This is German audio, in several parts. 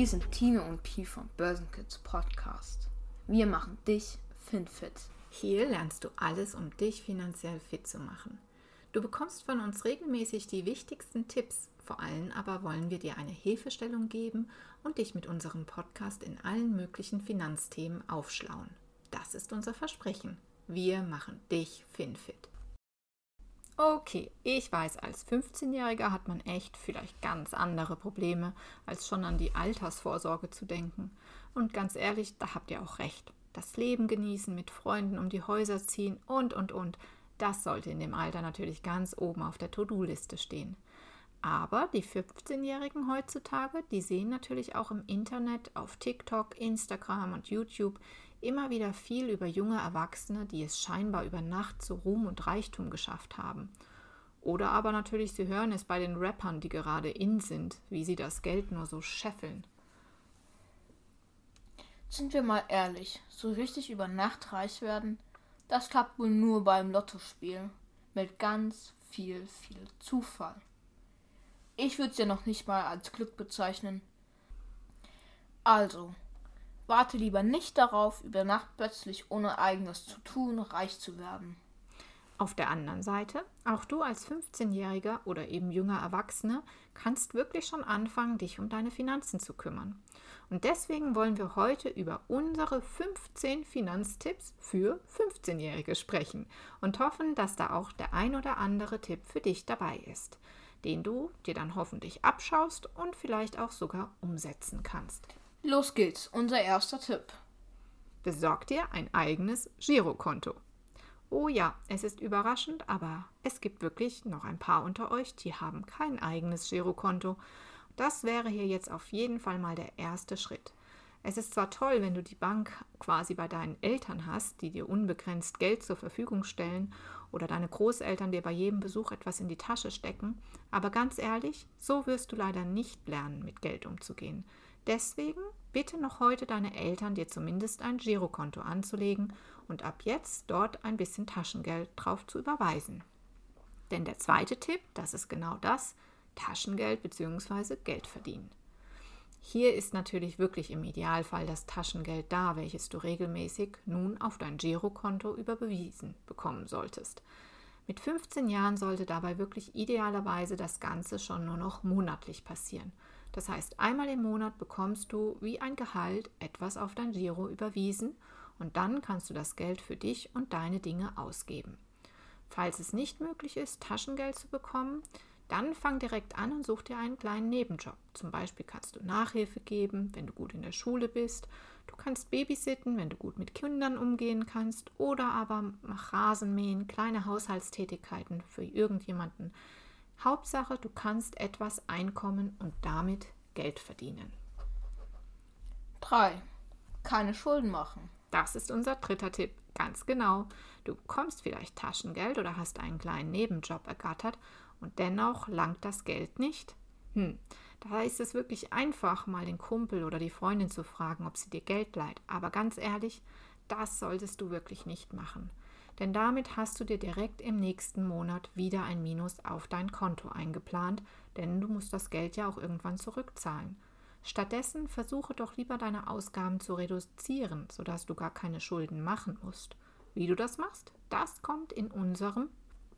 Hier sind Tine und Pi vom Börsenkids Podcast. Wir machen dich FinFit. Hier lernst du alles, um dich finanziell fit zu machen. Du bekommst von uns regelmäßig die wichtigsten Tipps. Vor allem aber wollen wir dir eine Hilfestellung geben und dich mit unserem Podcast in allen möglichen Finanzthemen aufschlauen. Das ist unser Versprechen. Wir machen dich FinFit. Okay, ich weiß, als 15-Jähriger hat man echt vielleicht ganz andere Probleme, als schon an die Altersvorsorge zu denken. Und ganz ehrlich, da habt ihr auch recht. Das Leben genießen, mit Freunden um die Häuser ziehen und, und, und, das sollte in dem Alter natürlich ganz oben auf der To-Do-Liste stehen. Aber die 15-Jährigen heutzutage, die sehen natürlich auch im Internet, auf TikTok, Instagram und YouTube immer wieder viel über junge Erwachsene, die es scheinbar über Nacht zu Ruhm und Reichtum geschafft haben. Oder aber natürlich, sie hören es bei den Rappern, die gerade in sind, wie sie das Geld nur so scheffeln. Sind wir mal ehrlich, so richtig über Nacht reich werden, das klappt wohl nur beim Lottospiel. Mit ganz viel, viel Zufall. Ich würde es ja noch nicht mal als Glück bezeichnen. Also, Warte lieber nicht darauf, über Nacht plötzlich ohne eigenes zu tun reich zu werden. Auf der anderen Seite, auch du als 15-Jähriger oder eben junger Erwachsener kannst wirklich schon anfangen, dich um deine Finanzen zu kümmern. Und deswegen wollen wir heute über unsere 15 Finanztipps für 15-Jährige sprechen und hoffen, dass da auch der ein oder andere Tipp für dich dabei ist, den du dir dann hoffentlich abschaust und vielleicht auch sogar umsetzen kannst. Los geht's, unser erster Tipp. Besorg dir ein eigenes Girokonto. Oh ja, es ist überraschend, aber es gibt wirklich noch ein paar unter euch, die haben kein eigenes Girokonto. Das wäre hier jetzt auf jeden Fall mal der erste Schritt. Es ist zwar toll, wenn du die Bank quasi bei deinen Eltern hast, die dir unbegrenzt Geld zur Verfügung stellen oder deine Großeltern dir bei jedem Besuch etwas in die Tasche stecken, aber ganz ehrlich, so wirst du leider nicht lernen, mit Geld umzugehen. Deswegen bitte noch heute deine Eltern, dir zumindest ein Girokonto anzulegen und ab jetzt dort ein bisschen Taschengeld drauf zu überweisen. Denn der zweite Tipp, das ist genau das, Taschengeld bzw. Geld verdienen. Hier ist natürlich wirklich im Idealfall das Taschengeld da, welches du regelmäßig nun auf dein Girokonto überwiesen bekommen solltest. Mit 15 Jahren sollte dabei wirklich idealerweise das Ganze schon nur noch monatlich passieren. Das heißt, einmal im Monat bekommst du wie ein Gehalt etwas auf dein Giro überwiesen und dann kannst du das Geld für dich und deine Dinge ausgeben. Falls es nicht möglich ist, Taschengeld zu bekommen, dann fang direkt an und such dir einen kleinen Nebenjob. Zum Beispiel kannst du Nachhilfe geben, wenn du gut in der Schule bist. Du kannst babysitten, wenn du gut mit Kindern umgehen kannst. Oder aber mach Rasenmähen, kleine Haushaltstätigkeiten für irgendjemanden, Hauptsache, du kannst etwas einkommen und damit Geld verdienen. 3. Keine Schulden machen. Das ist unser dritter Tipp. Ganz genau. Du bekommst vielleicht Taschengeld oder hast einen kleinen Nebenjob ergattert und dennoch langt das Geld nicht. Hm, da ist es wirklich einfach, mal den Kumpel oder die Freundin zu fragen, ob sie dir Geld leiht. Aber ganz ehrlich, das solltest du wirklich nicht machen denn damit hast du dir direkt im nächsten Monat wieder ein Minus auf dein Konto eingeplant, denn du musst das Geld ja auch irgendwann zurückzahlen. Stattdessen versuche doch lieber deine Ausgaben zu reduzieren, sodass du gar keine Schulden machen musst. Wie du das machst, das kommt in unserem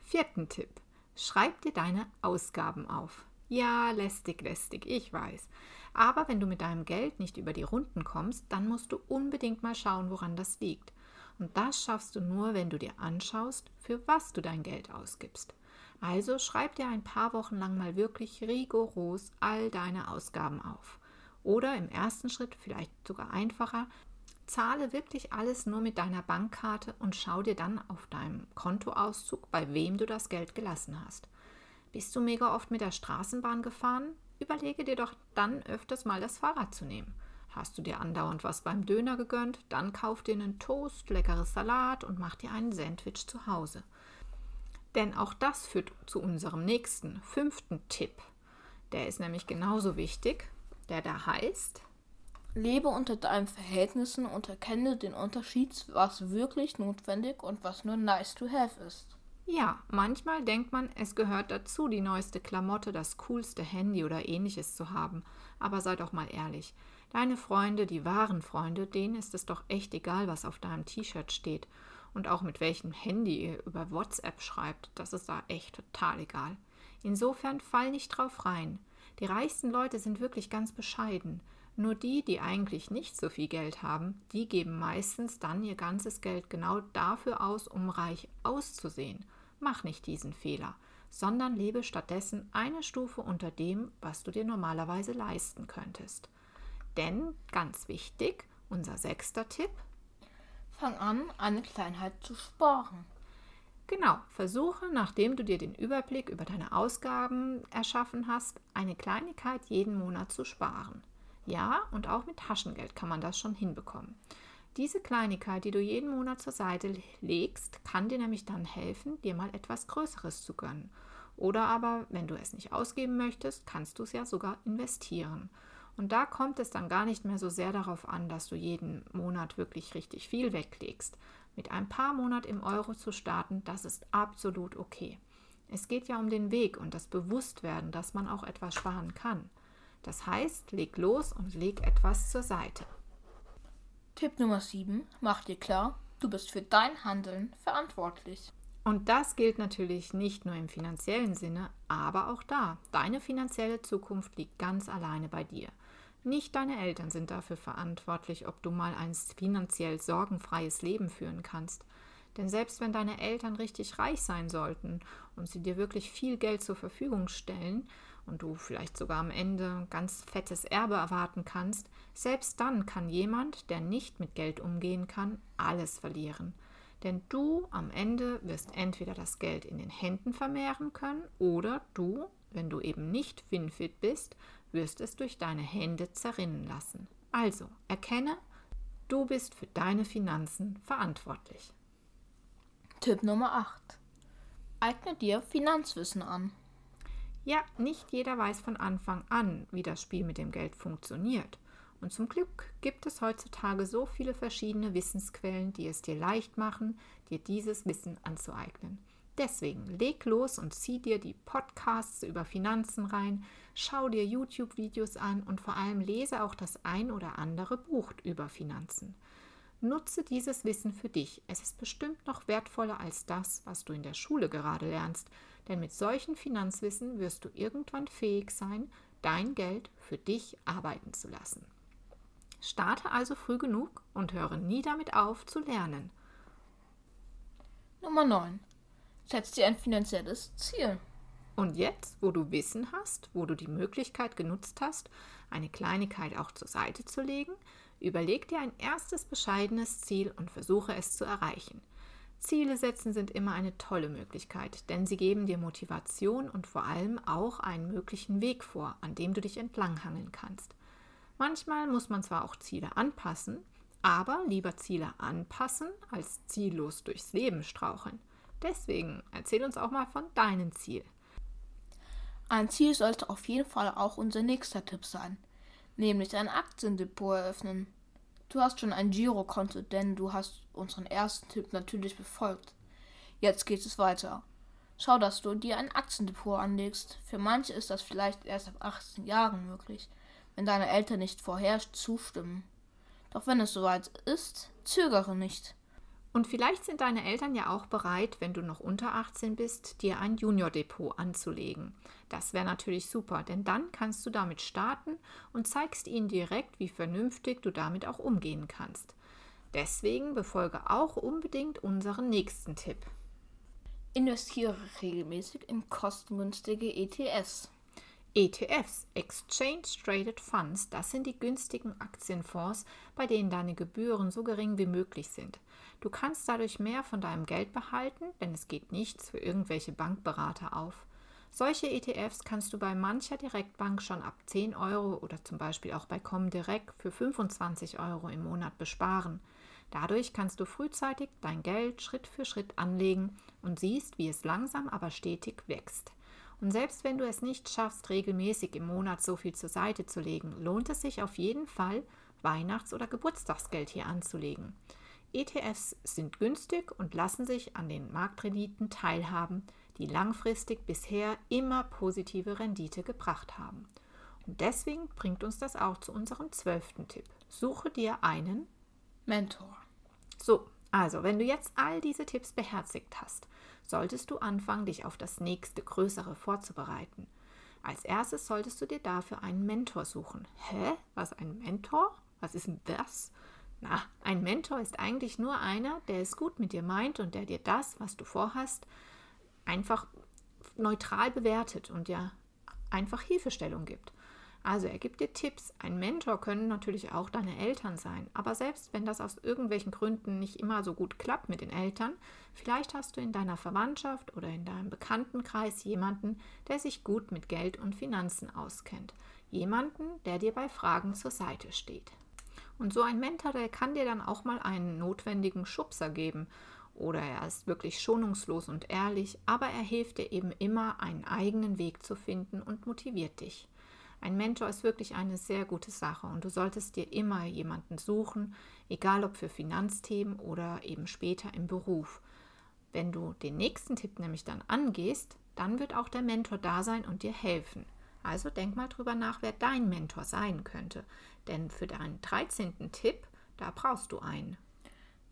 vierten Tipp. Schreib dir deine Ausgaben auf. Ja, lästig, lästig, ich weiß. Aber wenn du mit deinem Geld nicht über die Runden kommst, dann musst du unbedingt mal schauen, woran das liegt. Und das schaffst du nur, wenn du dir anschaust, für was du dein Geld ausgibst. Also schreib dir ein paar Wochen lang mal wirklich rigoros all deine Ausgaben auf. Oder im ersten Schritt, vielleicht sogar einfacher, zahle wirklich alles nur mit deiner Bankkarte und schau dir dann auf deinem Kontoauszug, bei wem du das Geld gelassen hast. Bist du mega oft mit der Straßenbahn gefahren? Überlege dir doch dann öfters mal das Fahrrad zu nehmen. Hast du dir andauernd was beim Döner gegönnt, dann kauf dir einen Toast, leckeres Salat und mach dir einen Sandwich zu Hause. Denn auch das führt zu unserem nächsten, fünften Tipp. Der ist nämlich genauso wichtig, der da heißt, Lebe unter deinen Verhältnissen und erkenne den Unterschied, was wirklich notwendig und was nur nice to have ist. Ja, manchmal denkt man, es gehört dazu, die neueste Klamotte, das coolste Handy oder ähnliches zu haben. Aber sei doch mal ehrlich. Deine Freunde, die wahren Freunde, denen ist es doch echt egal, was auf deinem T-Shirt steht. Und auch mit welchem Handy ihr über WhatsApp schreibt, das ist da echt total egal. Insofern fall nicht drauf rein. Die reichsten Leute sind wirklich ganz bescheiden. Nur die, die eigentlich nicht so viel Geld haben, die geben meistens dann ihr ganzes Geld genau dafür aus, um reich auszusehen. Mach nicht diesen Fehler, sondern lebe stattdessen eine Stufe unter dem, was du dir normalerweise leisten könntest. Denn, ganz wichtig, unser sechster Tipp, Fang an, eine Kleinheit zu sparen. Genau, versuche, nachdem du dir den Überblick über deine Ausgaben erschaffen hast, eine Kleinigkeit jeden Monat zu sparen. Ja, und auch mit Taschengeld kann man das schon hinbekommen. Diese Kleinigkeit, die du jeden Monat zur Seite legst, kann dir nämlich dann helfen, dir mal etwas Größeres zu gönnen. Oder aber, wenn du es nicht ausgeben möchtest, kannst du es ja sogar investieren. Und da kommt es dann gar nicht mehr so sehr darauf an, dass du jeden Monat wirklich richtig viel weglegst. Mit ein paar Monat im Euro zu starten, das ist absolut okay. Es geht ja um den Weg und das Bewusstwerden, dass man auch etwas sparen kann. Das heißt, leg los und leg etwas zur Seite. Tipp Nummer 7. Mach dir klar, du bist für dein Handeln verantwortlich. Und das gilt natürlich nicht nur im finanziellen Sinne, aber auch da. Deine finanzielle Zukunft liegt ganz alleine bei dir. Nicht deine Eltern sind dafür verantwortlich, ob du mal ein finanziell sorgenfreies Leben führen kannst. Denn selbst wenn deine Eltern richtig reich sein sollten und sie dir wirklich viel Geld zur Verfügung stellen und du vielleicht sogar am Ende ganz fettes Erbe erwarten kannst, selbst dann kann jemand, der nicht mit Geld umgehen kann, alles verlieren. Denn du am Ende wirst entweder das Geld in den Händen vermehren können oder du, wenn du eben nicht Finfit bist, wirst es durch deine Hände zerrinnen lassen. Also erkenne, du bist für deine Finanzen verantwortlich. Tipp Nummer 8. Eigne dir Finanzwissen an. Ja, nicht jeder weiß von Anfang an, wie das Spiel mit dem Geld funktioniert. Und zum Glück gibt es heutzutage so viele verschiedene Wissensquellen, die es dir leicht machen, dir dieses Wissen anzueignen. Deswegen leg los und zieh dir die Podcasts über Finanzen rein, schau dir YouTube-Videos an und vor allem lese auch das ein oder andere Buch über Finanzen. Nutze dieses Wissen für dich. Es ist bestimmt noch wertvoller als das, was du in der Schule gerade lernst, denn mit solchem Finanzwissen wirst du irgendwann fähig sein, dein Geld für dich arbeiten zu lassen. Starte also früh genug und höre nie damit auf zu lernen. Nummer 9. Setz dir ein finanzielles Ziel. Und jetzt, wo du Wissen hast, wo du die Möglichkeit genutzt hast, eine Kleinigkeit auch zur Seite zu legen, überleg dir ein erstes bescheidenes Ziel und versuche es zu erreichen. Ziele setzen sind immer eine tolle Möglichkeit, denn sie geben dir Motivation und vor allem auch einen möglichen Weg vor, an dem du dich entlanghangeln kannst. Manchmal muss man zwar auch Ziele anpassen, aber lieber Ziele anpassen als ziellos durchs Leben straucheln. Deswegen erzähl uns auch mal von deinem Ziel. Ein Ziel sollte auf jeden Fall auch unser nächster Tipp sein, nämlich ein Aktiendepot eröffnen. Du hast schon ein Girokonto, denn du hast unseren ersten Tipp natürlich befolgt. Jetzt geht es weiter. Schau, dass du dir ein Aktiendepot anlegst. Für manche ist das vielleicht erst ab 18 Jahren möglich wenn deine Eltern nicht vorher zustimmen. Doch wenn es soweit ist, zögere nicht. Und vielleicht sind deine Eltern ja auch bereit, wenn du noch unter 18 bist, dir ein Junior-Depot anzulegen. Das wäre natürlich super, denn dann kannst du damit starten und zeigst ihnen direkt, wie vernünftig du damit auch umgehen kannst. Deswegen befolge auch unbedingt unseren nächsten Tipp. Investiere regelmäßig in kostengünstige ETS. ETFs, Exchange Traded Funds, das sind die günstigen Aktienfonds, bei denen deine Gebühren so gering wie möglich sind. Du kannst dadurch mehr von deinem Geld behalten, denn es geht nichts für irgendwelche Bankberater auf. Solche ETFs kannst du bei mancher Direktbank schon ab 10 Euro oder zum Beispiel auch bei Comdirect für 25 Euro im Monat besparen. Dadurch kannst du frühzeitig dein Geld Schritt für Schritt anlegen und siehst, wie es langsam aber stetig wächst. Und selbst wenn du es nicht schaffst, regelmäßig im Monat so viel zur Seite zu legen, lohnt es sich auf jeden Fall, Weihnachts- oder Geburtstagsgeld hier anzulegen. ETFs sind günstig und lassen sich an den Marktrenditen teilhaben, die langfristig bisher immer positive Rendite gebracht haben. Und deswegen bringt uns das auch zu unserem zwölften Tipp. Suche dir einen Mentor. So, also wenn du jetzt all diese Tipps beherzigt hast, solltest du anfangen, dich auf das nächste größere vorzubereiten. Als erstes solltest du dir dafür einen Mentor suchen. Hä? Was ein Mentor? Was ist denn das? Na, ein Mentor ist eigentlich nur einer, der es gut mit dir meint und der dir das, was du vorhast, einfach neutral bewertet und dir einfach Hilfestellung gibt. Also er gibt dir Tipps. Ein Mentor können natürlich auch deine Eltern sein. Aber selbst wenn das aus irgendwelchen Gründen nicht immer so gut klappt mit den Eltern, vielleicht hast du in deiner Verwandtschaft oder in deinem Bekanntenkreis jemanden, der sich gut mit Geld und Finanzen auskennt. Jemanden, der dir bei Fragen zur Seite steht. Und so ein Mentor, der kann dir dann auch mal einen notwendigen Schubser geben. Oder er ist wirklich schonungslos und ehrlich, aber er hilft dir eben immer, einen eigenen Weg zu finden und motiviert dich. Ein Mentor ist wirklich eine sehr gute Sache und du solltest dir immer jemanden suchen, egal ob für Finanzthemen oder eben später im Beruf. Wenn du den nächsten Tipp nämlich dann angehst, dann wird auch der Mentor da sein und dir helfen. Also denk mal drüber nach, wer dein Mentor sein könnte. Denn für deinen 13. Tipp, da brauchst du einen.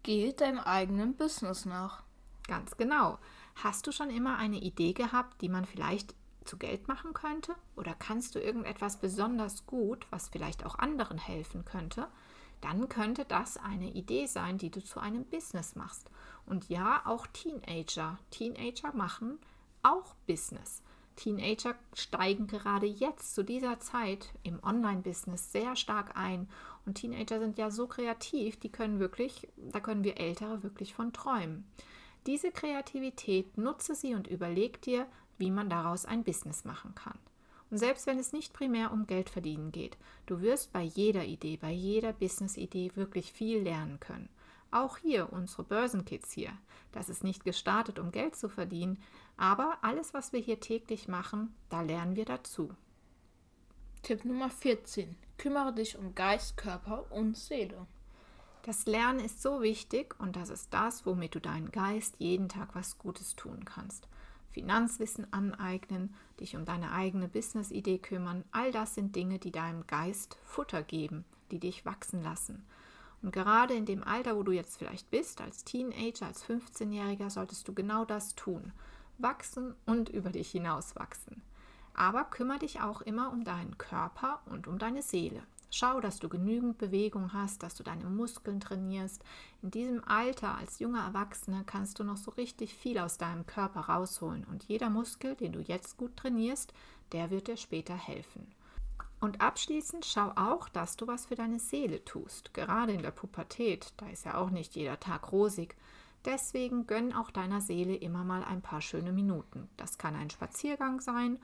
Gehe deinem eigenen Business nach. Ganz genau. Hast du schon immer eine Idee gehabt, die man vielleicht zu Geld machen könnte? Oder kannst du irgendetwas besonders gut, was vielleicht auch anderen helfen könnte? Dann könnte das eine Idee sein, die du zu einem Business machst. Und ja, auch Teenager. Teenager machen auch Business. Teenager steigen gerade jetzt zu dieser Zeit im Online-Business sehr stark ein. Und Teenager sind ja so kreativ, die können wirklich, da können wir Ältere wirklich von träumen. Diese Kreativität nutze sie und überleg dir, wie man daraus ein Business machen kann. Und selbst wenn es nicht primär um Geld verdienen geht, du wirst bei jeder Idee, bei jeder Business-Idee wirklich viel lernen können. Auch hier unsere Börsenkids hier. Das ist nicht gestartet, um Geld zu verdienen, aber alles, was wir hier täglich machen, da lernen wir dazu. Tipp Nummer 14. Kümmere dich um Geist, Körper und Seele. Das Lernen ist so wichtig und das ist das, womit du deinen Geist jeden Tag was Gutes tun kannst. Finanzwissen aneignen, dich um deine eigene Business-Idee kümmern, all das sind Dinge, die deinem Geist Futter geben, die dich wachsen lassen. Und gerade in dem Alter, wo du jetzt vielleicht bist, als Teenager, als 15-Jähriger, solltest du genau das tun. Wachsen und über dich hinauswachsen. Aber kümmere dich auch immer um deinen Körper und um deine Seele. Schau, dass du genügend Bewegung hast, dass du deine Muskeln trainierst. In diesem Alter als junger Erwachsener kannst du noch so richtig viel aus deinem Körper rausholen und jeder Muskel, den du jetzt gut trainierst, der wird dir später helfen. Und abschließend schau auch, dass du was für deine Seele tust. Gerade in der Pubertät, da ist ja auch nicht jeder Tag rosig. Deswegen gönn auch deiner Seele immer mal ein paar schöne Minuten. Das kann ein Spaziergang sein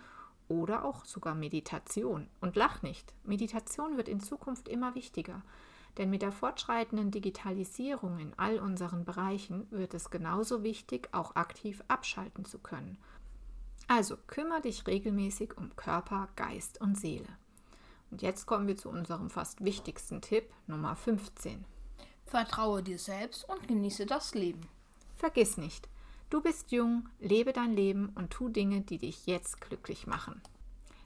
oder auch sogar Meditation. Und lach nicht, Meditation wird in Zukunft immer wichtiger, denn mit der fortschreitenden Digitalisierung in all unseren Bereichen wird es genauso wichtig, auch aktiv abschalten zu können. Also kümmere dich regelmäßig um Körper, Geist und Seele. Und jetzt kommen wir zu unserem fast wichtigsten Tipp, Nummer 15. Vertraue dir selbst und genieße das Leben. Vergiss nicht, Du bist jung, lebe dein Leben und tu Dinge, die dich jetzt glücklich machen.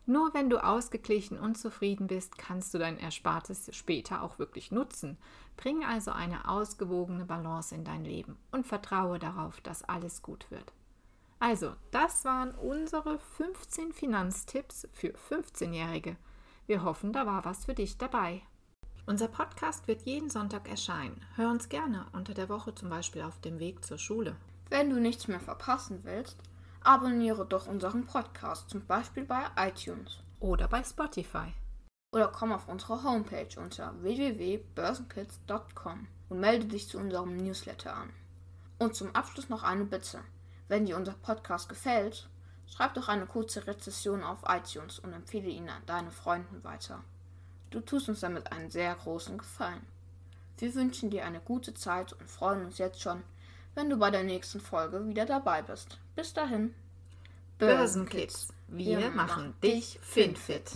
Nur wenn du ausgeglichen und zufrieden bist, kannst du dein Erspartes später auch wirklich nutzen. Bring also eine ausgewogene Balance in dein Leben und vertraue darauf, dass alles gut wird. Also, das waren unsere 15 Finanztipps für 15-Jährige. Wir hoffen, da war was für dich dabei. Unser Podcast wird jeden Sonntag erscheinen. Hör uns gerne unter der Woche zum Beispiel auf dem Weg zur Schule. Wenn du nichts mehr verpassen willst, abonniere doch unseren Podcast, zum Beispiel bei iTunes oder bei Spotify. Oder komm auf unsere Homepage unter www.börsenkids.com und melde dich zu unserem Newsletter an. Und zum Abschluss noch eine Bitte. Wenn dir unser Podcast gefällt, schreib doch eine kurze Rezession auf iTunes und empfehle ihn an deine Freunden weiter. Du tust uns damit einen sehr großen Gefallen. Wir wünschen dir eine gute Zeit und freuen uns jetzt schon, wenn du bei der nächsten Folge wieder dabei bist. Bis dahin. Börsenkids, wir, wir machen dich finfit.